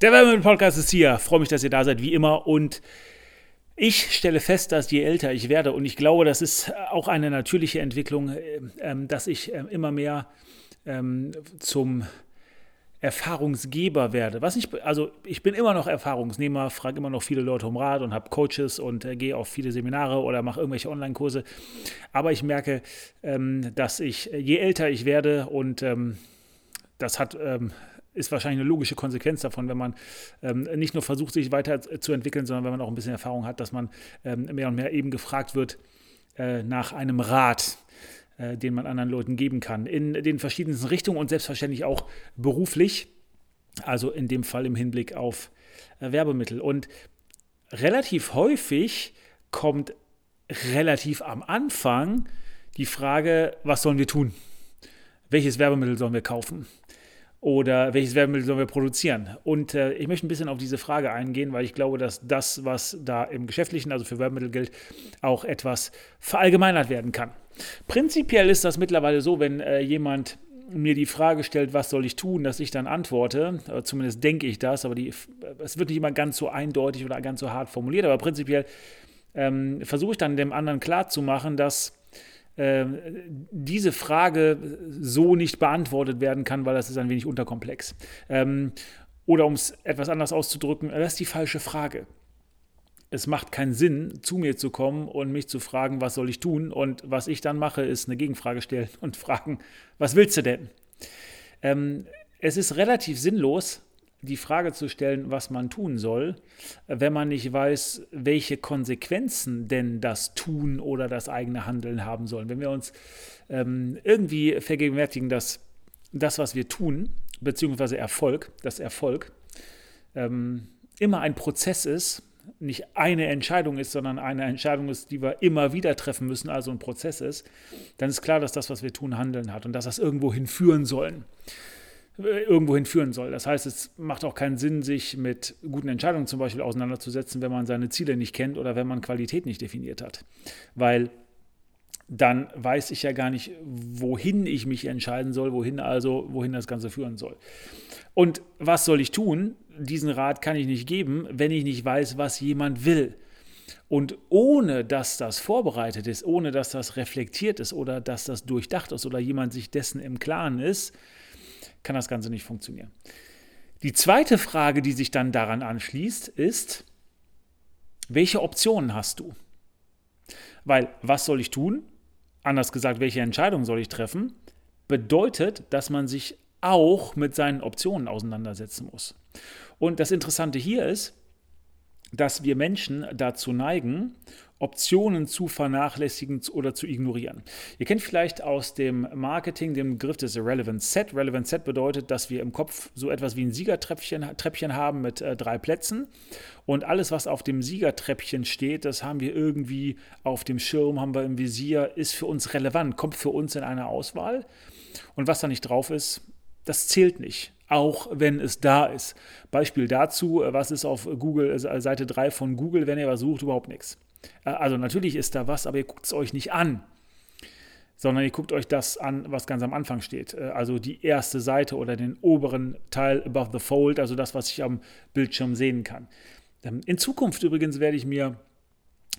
Der Werbemittel-Podcast ist hier. Freue mich, dass ihr da seid, wie immer. Und ich stelle fest, dass je älter ich werde, und ich glaube, das ist auch eine natürliche Entwicklung, äh, ähm, dass ich ähm, immer mehr ähm, zum Erfahrungsgeber werde. Was ich, also ich bin immer noch Erfahrungsnehmer, frage immer noch viele Leute um Rat und habe Coaches und äh, gehe auf viele Seminare oder mache irgendwelche Online-Kurse. Aber ich merke, ähm, dass ich, je älter ich werde und ähm, das hat ähm, ist wahrscheinlich eine logische Konsequenz davon, wenn man ähm, nicht nur versucht, sich weiterzuentwickeln, sondern wenn man auch ein bisschen Erfahrung hat, dass man ähm, mehr und mehr eben gefragt wird äh, nach einem Rat, äh, den man anderen Leuten geben kann. In den verschiedensten Richtungen und selbstverständlich auch beruflich, also in dem Fall im Hinblick auf äh, Werbemittel. Und relativ häufig kommt relativ am Anfang die Frage, was sollen wir tun? Welches Werbemittel sollen wir kaufen? Oder welches Werbemittel sollen wir produzieren? Und äh, ich möchte ein bisschen auf diese Frage eingehen, weil ich glaube, dass das, was da im Geschäftlichen, also für Werbemittel gilt, auch etwas verallgemeinert werden kann. Prinzipiell ist das mittlerweile so, wenn äh, jemand mir die Frage stellt, was soll ich tun, dass ich dann antworte, äh, zumindest denke ich das, aber die, es wird nicht immer ganz so eindeutig oder ganz so hart formuliert, aber prinzipiell ähm, versuche ich dann dem anderen klarzumachen, dass diese Frage so nicht beantwortet werden kann, weil das ist ein wenig unterkomplex. Ähm, oder um es etwas anders auszudrücken, das ist die falsche Frage. Es macht keinen Sinn, zu mir zu kommen und mich zu fragen, was soll ich tun? Und was ich dann mache, ist eine Gegenfrage stellen und fragen, was willst du denn? Ähm, es ist relativ sinnlos, die Frage zu stellen, was man tun soll, wenn man nicht weiß, welche Konsequenzen denn das Tun oder das eigene Handeln haben sollen. Wenn wir uns ähm, irgendwie vergegenwärtigen, dass das, was wir tun, beziehungsweise Erfolg, das Erfolg, ähm, immer ein Prozess ist, nicht eine Entscheidung ist, sondern eine Entscheidung ist, die wir immer wieder treffen müssen, also ein Prozess ist, dann ist klar, dass das, was wir tun, Handeln hat und dass das irgendwo hinführen sollen. Äh, irgendwo hinführen soll. Das heißt, es macht auch keinen Sinn, sich mit guten Entscheidungen zum Beispiel auseinanderzusetzen, wenn man seine Ziele nicht kennt oder wenn man Qualität nicht definiert hat. Weil dann weiß ich ja gar nicht, wohin ich mich entscheiden soll, wohin also, wohin das Ganze führen soll. Und was soll ich tun? Diesen Rat kann ich nicht geben, wenn ich nicht weiß, was jemand will. Und ohne dass das vorbereitet ist, ohne dass das reflektiert ist oder dass das durchdacht ist oder jemand sich dessen im Klaren ist, kann das Ganze nicht funktionieren. Die zweite Frage, die sich dann daran anschließt, ist, welche Optionen hast du? Weil, was soll ich tun? Anders gesagt, welche Entscheidung soll ich treffen? Bedeutet, dass man sich auch mit seinen Optionen auseinandersetzen muss. Und das Interessante hier ist, dass wir Menschen dazu neigen, Optionen zu vernachlässigen oder zu ignorieren. Ihr kennt vielleicht aus dem Marketing den Begriff des Relevant Set. Relevant Set bedeutet, dass wir im Kopf so etwas wie ein Siegertreppchen Treppchen haben mit äh, drei Plätzen und alles, was auf dem Siegertreppchen steht, das haben wir irgendwie auf dem Schirm, haben wir im Visier, ist für uns relevant, kommt für uns in eine Auswahl und was da nicht drauf ist, das zählt nicht auch wenn es da ist. Beispiel dazu, äh, was ist auf Google, äh, Seite 3 von Google, wenn ihr was sucht, überhaupt nichts. Äh, also natürlich ist da was, aber ihr guckt es euch nicht an, sondern ihr guckt euch das an, was ganz am Anfang steht. Also die erste Seite oder den oberen Teil above the fold, also das, was ich am Bildschirm sehen kann. Ähm, in Zukunft übrigens werde ich mir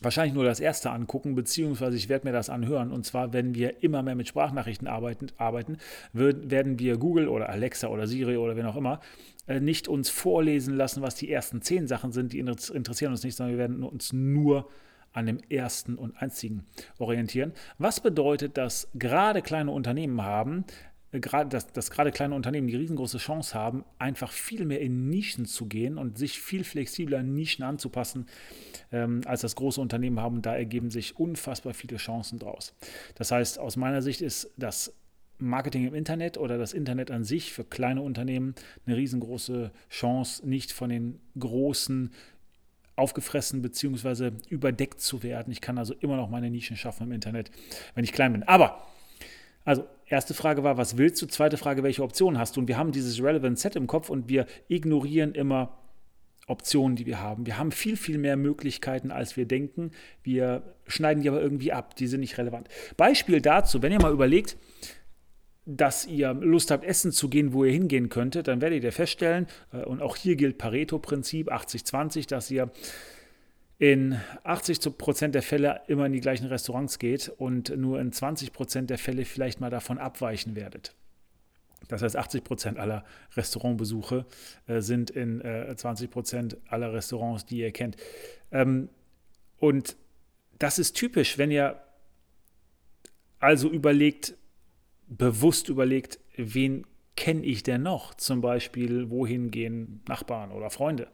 wahrscheinlich nur das erste angucken, beziehungsweise ich werde mir das anhören. Und zwar, wenn wir immer mehr mit Sprachnachrichten arbeiten, arbeiten werden wir Google oder Alexa oder Siri oder wen auch immer äh, nicht uns vorlesen lassen, was die ersten zehn Sachen sind, die interessieren uns nicht, sondern wir werden uns nur an dem ersten und einzigen orientieren. Was bedeutet, dass gerade kleine Unternehmen haben, äh, gerade, dass, dass gerade kleine Unternehmen die riesengroße Chance haben, einfach viel mehr in Nischen zu gehen und sich viel flexibler Nischen anzupassen, ähm, als das große Unternehmen haben. Da ergeben sich unfassbar viele Chancen draus. Das heißt, aus meiner Sicht ist das Marketing im Internet oder das Internet an sich für kleine Unternehmen eine riesengroße Chance, nicht von den großen aufgefressen bzw. überdeckt zu werden. Ich kann also immer noch meine Nischen schaffen im Internet, wenn ich klein bin. Aber also, erste Frage war, was willst du? Zweite Frage, welche Optionen hast du? Und wir haben dieses Relevant Set im Kopf und wir ignorieren immer Optionen, die wir haben. Wir haben viel, viel mehr Möglichkeiten, als wir denken. Wir schneiden die aber irgendwie ab. Die sind nicht relevant. Beispiel dazu, wenn ihr mal überlegt, dass ihr Lust habt, essen zu gehen, wo ihr hingehen könntet, dann werdet ihr feststellen, äh, und auch hier gilt Pareto-Prinzip 80-20, dass ihr in 80 Prozent der Fälle immer in die gleichen Restaurants geht und nur in 20 Prozent der Fälle vielleicht mal davon abweichen werdet. Das heißt, 80 Prozent aller Restaurantbesuche äh, sind in äh, 20 Prozent aller Restaurants, die ihr kennt. Ähm, und das ist typisch, wenn ihr also überlegt, bewusst überlegt, wen kenne ich denn noch? Zum Beispiel, wohin gehen Nachbarn oder Freunde?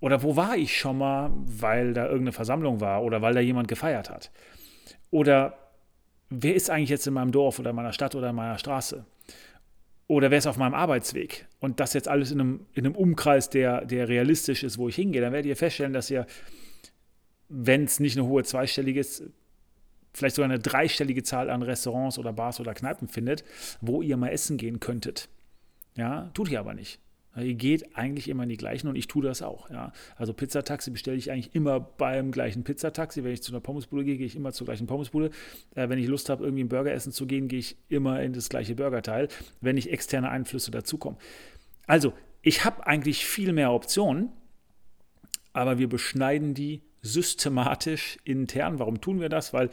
Oder wo war ich schon mal, weil da irgendeine Versammlung war oder weil da jemand gefeiert hat? Oder wer ist eigentlich jetzt in meinem Dorf oder in meiner Stadt oder in meiner Straße? Oder wer ist auf meinem Arbeitsweg? Und das jetzt alles in einem, in einem Umkreis, der, der realistisch ist, wo ich hingehe, dann werdet ihr feststellen, dass ihr, wenn es nicht eine hohe zweistellige ist, vielleicht sogar eine dreistellige Zahl an Restaurants oder Bars oder Kneipen findet, wo ihr mal essen gehen könntet. Ja, tut ihr aber nicht. Ihr geht eigentlich immer in die gleichen und ich tue das auch. Ja. Also Pizzataxi bestelle ich eigentlich immer beim gleichen Pizzataxi. Wenn ich zu einer Pommesbude gehe, gehe ich immer zur gleichen Pommesbude. Äh, wenn ich Lust habe, irgendwie ein Burger essen zu gehen, gehe ich immer in das gleiche Burgerteil, wenn nicht externe Einflüsse dazukommen. Also, ich habe eigentlich viel mehr Optionen, aber wir beschneiden die systematisch intern. Warum tun wir das? Weil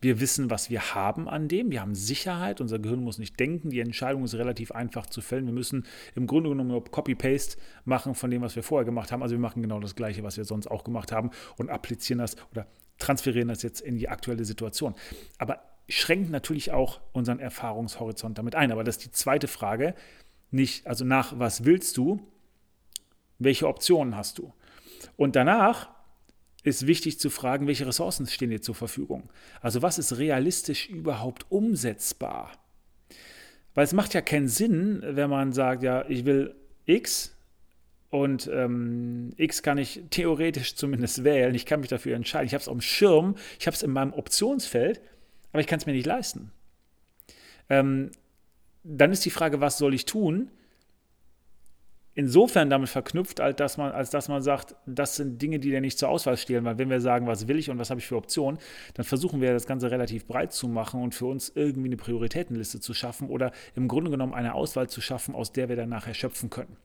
wir wissen, was wir haben an dem. Wir haben Sicherheit. Unser Gehirn muss nicht denken. Die Entscheidung ist relativ einfach zu fällen. Wir müssen im Grunde genommen nur Copy-Paste machen von dem, was wir vorher gemacht haben. Also wir machen genau das Gleiche, was wir sonst auch gemacht haben und applizieren das oder transferieren das jetzt in die aktuelle Situation. Aber schränkt natürlich auch unseren Erfahrungshorizont damit ein. Aber das ist die zweite Frage. Nicht, also nach was willst du? Welche Optionen hast du? Und danach ist wichtig zu fragen, welche Ressourcen stehen dir zur Verfügung. Also was ist realistisch überhaupt umsetzbar? Weil es macht ja keinen Sinn, wenn man sagt, ja, ich will X und ähm, X kann ich theoretisch zumindest wählen. Ich kann mich dafür entscheiden. Ich habe es auf dem Schirm, ich habe es in meinem Optionsfeld, aber ich kann es mir nicht leisten. Ähm, dann ist die Frage, was soll ich tun? Insofern damit verknüpft, als dass, man, als dass man sagt, das sind Dinge, die dir nicht zur Auswahl stehen. Weil wenn wir sagen, was will ich und was habe ich für Optionen, dann versuchen wir das Ganze relativ breit zu machen und für uns irgendwie eine Prioritätenliste zu schaffen oder im Grunde genommen eine Auswahl zu schaffen, aus der wir dann nachher schöpfen können.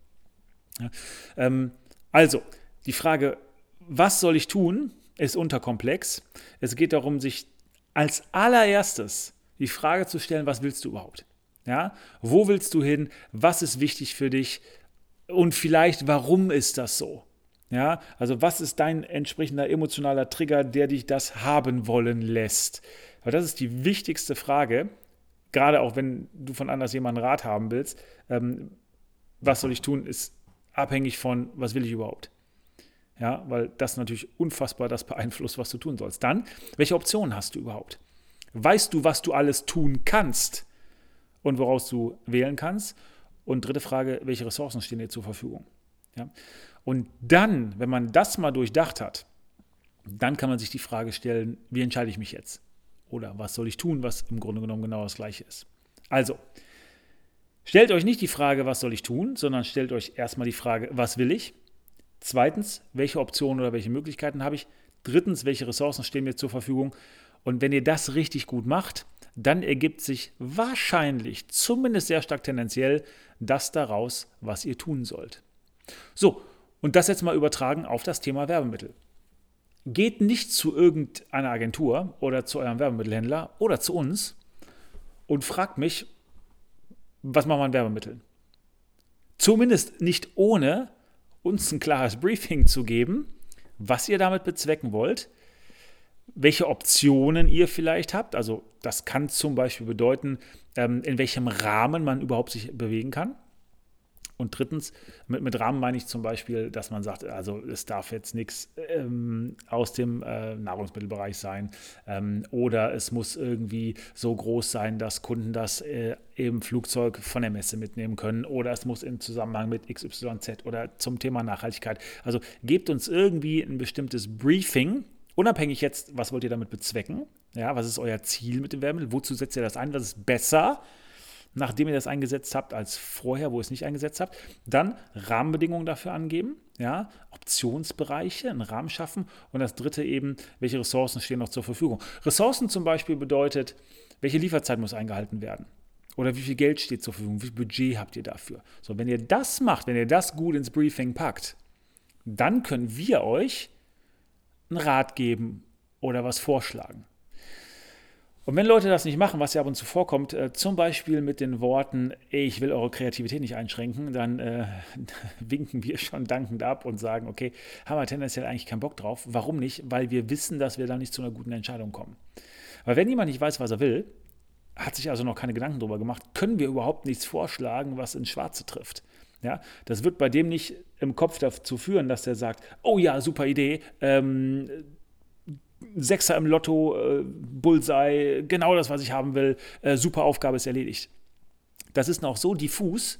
Ja, ähm, also, die Frage, was soll ich tun, ist unterkomplex. Es geht darum, sich als allererstes die Frage zu stellen, was willst du überhaupt? Ja? Wo willst du hin? Was ist wichtig für dich? Und vielleicht, warum ist das so? Ja, also was ist dein entsprechender emotionaler Trigger, der dich das haben wollen lässt? Weil das ist die wichtigste Frage, gerade auch wenn du von anders jemanden Rat haben willst. Ähm, was soll ich tun, ist abhängig von, was will ich überhaupt? Ja, weil das natürlich unfassbar das beeinflusst, was du tun sollst. Dann, welche Optionen hast du überhaupt? Weißt du, was du alles tun kannst und woraus du wählen kannst? Und dritte Frage, welche Ressourcen stehen dir zur Verfügung? Ja? Und dann, wenn man das mal durchdacht hat, dann kann man sich die Frage stellen, wie entscheide ich mich jetzt? Oder was soll ich tun, was im Grunde genommen genau das gleiche ist? Also, stellt euch nicht die Frage, was soll ich tun, sondern stellt euch erstmal die Frage, was will ich? Zweitens, welche Optionen oder welche Möglichkeiten habe ich? Drittens, welche Ressourcen stehen mir zur Verfügung? Und wenn ihr das richtig gut macht, dann ergibt sich wahrscheinlich, zumindest sehr stark tendenziell, das daraus, was ihr tun sollt. So, und das jetzt mal übertragen auf das Thema Werbemittel. Geht nicht zu irgendeiner Agentur oder zu eurem Werbemittelhändler oder zu uns und fragt mich, was machen wir an Werbemitteln? Zumindest nicht ohne uns ein klares Briefing zu geben, was ihr damit bezwecken wollt, welche Optionen ihr vielleicht habt. Also das kann zum Beispiel bedeuten, ähm, in welchem Rahmen man überhaupt sich bewegen kann. Und drittens, mit, mit Rahmen meine ich zum Beispiel, dass man sagt, also es darf jetzt nichts ähm, aus dem äh, Nahrungsmittelbereich sein ähm, oder es muss irgendwie so groß sein, dass Kunden das äh, im Flugzeug von der Messe mitnehmen können oder es muss im Zusammenhang mit XYZ oder zum Thema Nachhaltigkeit. Also gebt uns irgendwie ein bestimmtes Briefing, Unabhängig jetzt, was wollt ihr damit bezwecken? Ja, was ist euer Ziel mit dem Werbemittel? Wozu setzt ihr das ein? Was ist besser, nachdem ihr das eingesetzt habt, als vorher, wo ihr es nicht eingesetzt habt? Dann Rahmenbedingungen dafür angeben, ja, Optionsbereiche, einen Rahmen schaffen. Und das dritte eben, welche Ressourcen stehen noch zur Verfügung? Ressourcen zum Beispiel bedeutet, welche Lieferzeit muss eingehalten werden? Oder wie viel Geld steht zur Verfügung? Wie viel Budget habt ihr dafür? So, wenn ihr das macht, wenn ihr das gut ins Briefing packt, dann können wir euch einen Rat geben oder was vorschlagen. Und wenn Leute das nicht machen, was ja ab und zu vorkommt, äh, zum Beispiel mit den Worten, ich will eure Kreativität nicht einschränken, dann äh, winken wir schon dankend ab und sagen, okay, haben wir tendenziell eigentlich keinen Bock drauf. Warum nicht? Weil wir wissen, dass wir da nicht zu einer guten Entscheidung kommen. Weil wenn jemand nicht weiß, was er will, hat sich also noch keine Gedanken darüber gemacht, können wir überhaupt nichts vorschlagen, was ins Schwarze trifft. Ja, das wird bei dem nicht im Kopf dazu führen, dass er sagt, oh ja, super Idee, ähm, Sechser im Lotto, äh, Bullseye, genau das, was ich haben will, äh, super Aufgabe ist erledigt. Das ist noch so diffus,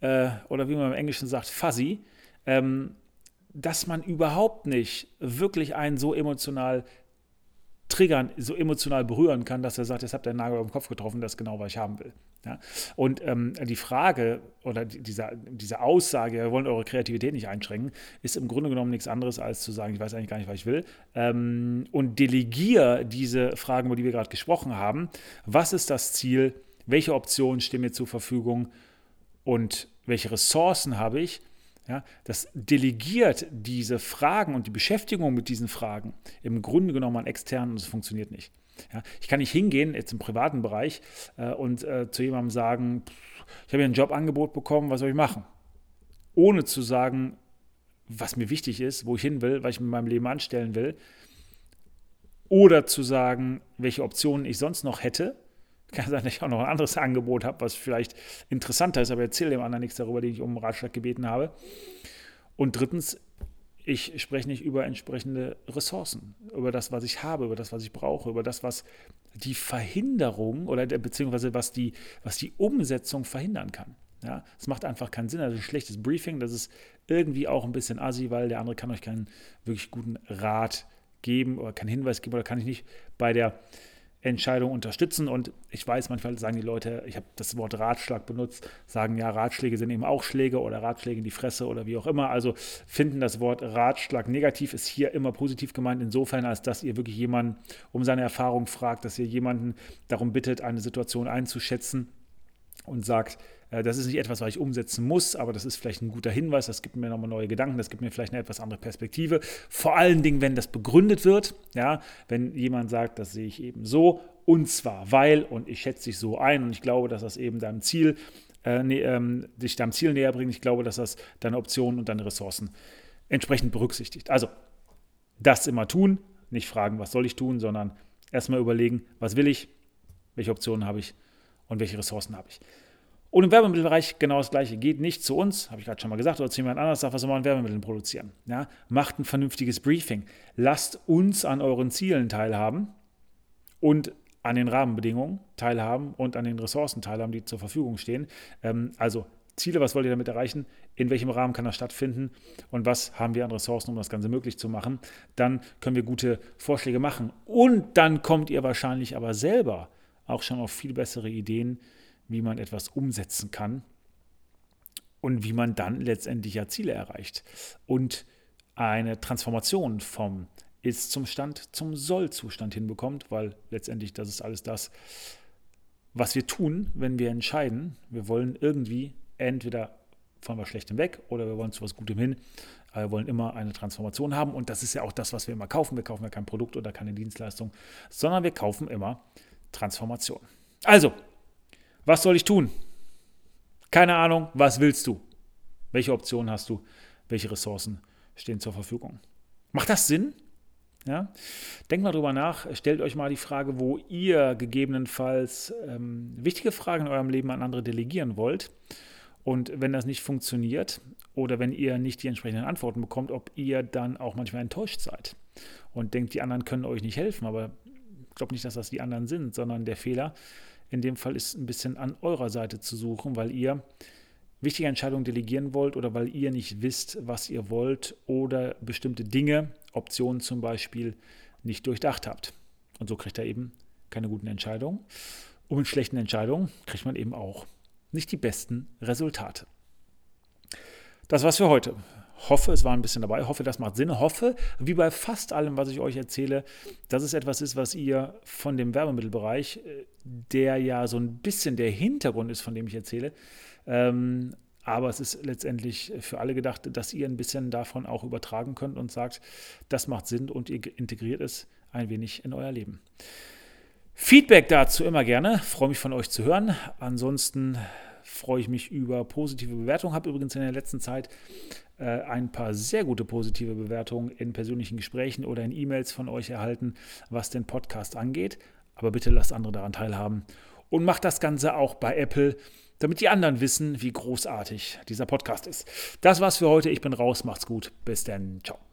äh, oder wie man im Englischen sagt, fuzzy, ähm, dass man überhaupt nicht wirklich einen so emotional triggern, so emotional berühren kann, dass er sagt, jetzt habt ihr einen Nagel auf den Kopf getroffen, das ist genau, was ich haben will. Ja? Und ähm, die Frage oder diese, diese Aussage, wir wollen eure Kreativität nicht einschränken, ist im Grunde genommen nichts anderes, als zu sagen, ich weiß eigentlich gar nicht, was ich will. Ähm, und delegiere diese Fragen, über die wir gerade gesprochen haben. Was ist das Ziel? Welche Optionen stehen mir zur Verfügung? Und welche Ressourcen habe ich? Ja, das delegiert diese Fragen und die Beschäftigung mit diesen Fragen im Grunde genommen an externen und es funktioniert nicht. Ja, ich kann nicht hingehen, jetzt im privaten Bereich, äh, und äh, zu jemandem sagen, ich habe hier ein Jobangebot bekommen, was soll ich machen? Ohne zu sagen, was mir wichtig ist, wo ich hin will, was ich mit meinem Leben anstellen will. Oder zu sagen, welche Optionen ich sonst noch hätte kann sein, dass ich auch noch ein anderes Angebot habe, was vielleicht interessanter ist, aber erzähle dem anderen nichts darüber, den ich um Ratschlag gebeten habe. Und drittens, ich spreche nicht über entsprechende Ressourcen, über das, was ich habe, über das, was ich brauche, über das, was die Verhinderung oder beziehungsweise was die, was die Umsetzung verhindern kann. Ja, es macht einfach keinen Sinn. Also ein schlechtes Briefing, das ist irgendwie auch ein bisschen assi, weil der andere kann euch keinen wirklich guten Rat geben oder keinen Hinweis geben oder kann ich nicht bei der Entscheidung unterstützen. Und ich weiß, manchmal sagen die Leute, ich habe das Wort Ratschlag benutzt, sagen ja, Ratschläge sind eben auch Schläge oder Ratschläge in die Fresse oder wie auch immer. Also finden das Wort Ratschlag negativ ist hier immer positiv gemeint, insofern, als dass ihr wirklich jemanden um seine Erfahrung fragt, dass ihr jemanden darum bittet, eine Situation einzuschätzen und sagt, das ist nicht etwas, was ich umsetzen muss, aber das ist vielleicht ein guter Hinweis, das gibt mir nochmal neue Gedanken, das gibt mir vielleicht eine etwas andere Perspektive. Vor allen Dingen, wenn das begründet wird, ja, wenn jemand sagt, das sehe ich eben so, und zwar weil, und ich schätze dich so ein und ich glaube, dass das eben deinem Ziel, äh, ne, ähm, dich deinem Ziel näher bringt, ich glaube, dass das deine Optionen und deine Ressourcen entsprechend berücksichtigt. Also, das immer tun, nicht fragen, was soll ich tun, sondern erstmal überlegen, was will ich, welche Optionen habe ich und welche Ressourcen habe ich. Und im Werbemittelbereich genau das Gleiche. Geht nicht zu uns, habe ich gerade schon mal gesagt, oder zu jemand anderes, sagt, was soll man an Werbemitteln produzieren. Ja? Macht ein vernünftiges Briefing. Lasst uns an euren Zielen teilhaben und an den Rahmenbedingungen teilhaben und an den Ressourcen teilhaben, die zur Verfügung stehen. Ähm, also Ziele, was wollt ihr damit erreichen? In welchem Rahmen kann das stattfinden? Und was haben wir an Ressourcen, um das Ganze möglich zu machen? Dann können wir gute Vorschläge machen. Und dann kommt ihr wahrscheinlich aber selber auch schon auf viel bessere Ideen, wie man etwas umsetzen kann und wie man dann letztendlich ja Ziele erreicht und eine Transformation vom Ist zum Stand zum Soll-Zustand hinbekommt, weil letztendlich das ist alles das, was wir tun, wenn wir entscheiden, wir wollen irgendwie entweder von was Schlechtem weg oder wir wollen zu was Gutem hin. Wir wollen immer eine Transformation haben und das ist ja auch das, was wir immer kaufen. Wir kaufen ja kein Produkt oder keine Dienstleistung, sondern wir kaufen immer Transformation. Also, was soll ich tun? Keine Ahnung, was willst du? Welche Optionen hast du? Welche Ressourcen stehen zur Verfügung? Macht das Sinn? Ja? Denkt mal drüber nach, stellt euch mal die Frage, wo ihr gegebenenfalls ähm, wichtige Fragen in eurem Leben an andere delegieren wollt. Und wenn das nicht funktioniert oder wenn ihr nicht die entsprechenden Antworten bekommt, ob ihr dann auch manchmal enttäuscht seid und denkt, die anderen können euch nicht helfen. Aber ich glaube nicht, dass das die anderen sind, sondern der Fehler in dem Fall ist ein bisschen an eurer Seite zu suchen, weil ihr wichtige Entscheidungen delegieren wollt oder weil ihr nicht wisst, was ihr wollt oder bestimmte Dinge, Optionen zum Beispiel, nicht durchdacht habt. Und so kriegt er eben keine guten Entscheidungen. Und mit schlechten Entscheidungen kriegt man eben auch nicht die besten Resultate. Das war's für heute. Hoffe, es war ein bisschen dabei, hoffe, das macht Sinn, hoffe, wie bei fast allem, was ich euch erzähle, dass es etwas ist, was ihr von dem Werbemittelbereich, äh, der ja so ein bisschen der Hintergrund ist, von dem ich erzähle, ähm, aber es ist letztendlich für alle gedacht, dass ihr ein bisschen davon auch übertragen könnt und sagt, das macht Sinn und ihr integriert es ein wenig in euer Leben. Feedback dazu immer gerne. Freue mich von euch zu hören. Ansonsten freue ich mich über positive Bewertungen. Habe übrigens in der letzten Zeit äh, ein paar sehr gute positive Bewertungen in persönlichen Gesprächen oder in E-Mails von euch erhalten, was den Podcast angeht. Aber bitte lasst andere daran teilhaben und macht das Ganze auch bei Apple, damit die anderen wissen, wie großartig dieser Podcast ist. Das war's für heute. Ich bin raus. Macht's gut. Bis dann. Ciao.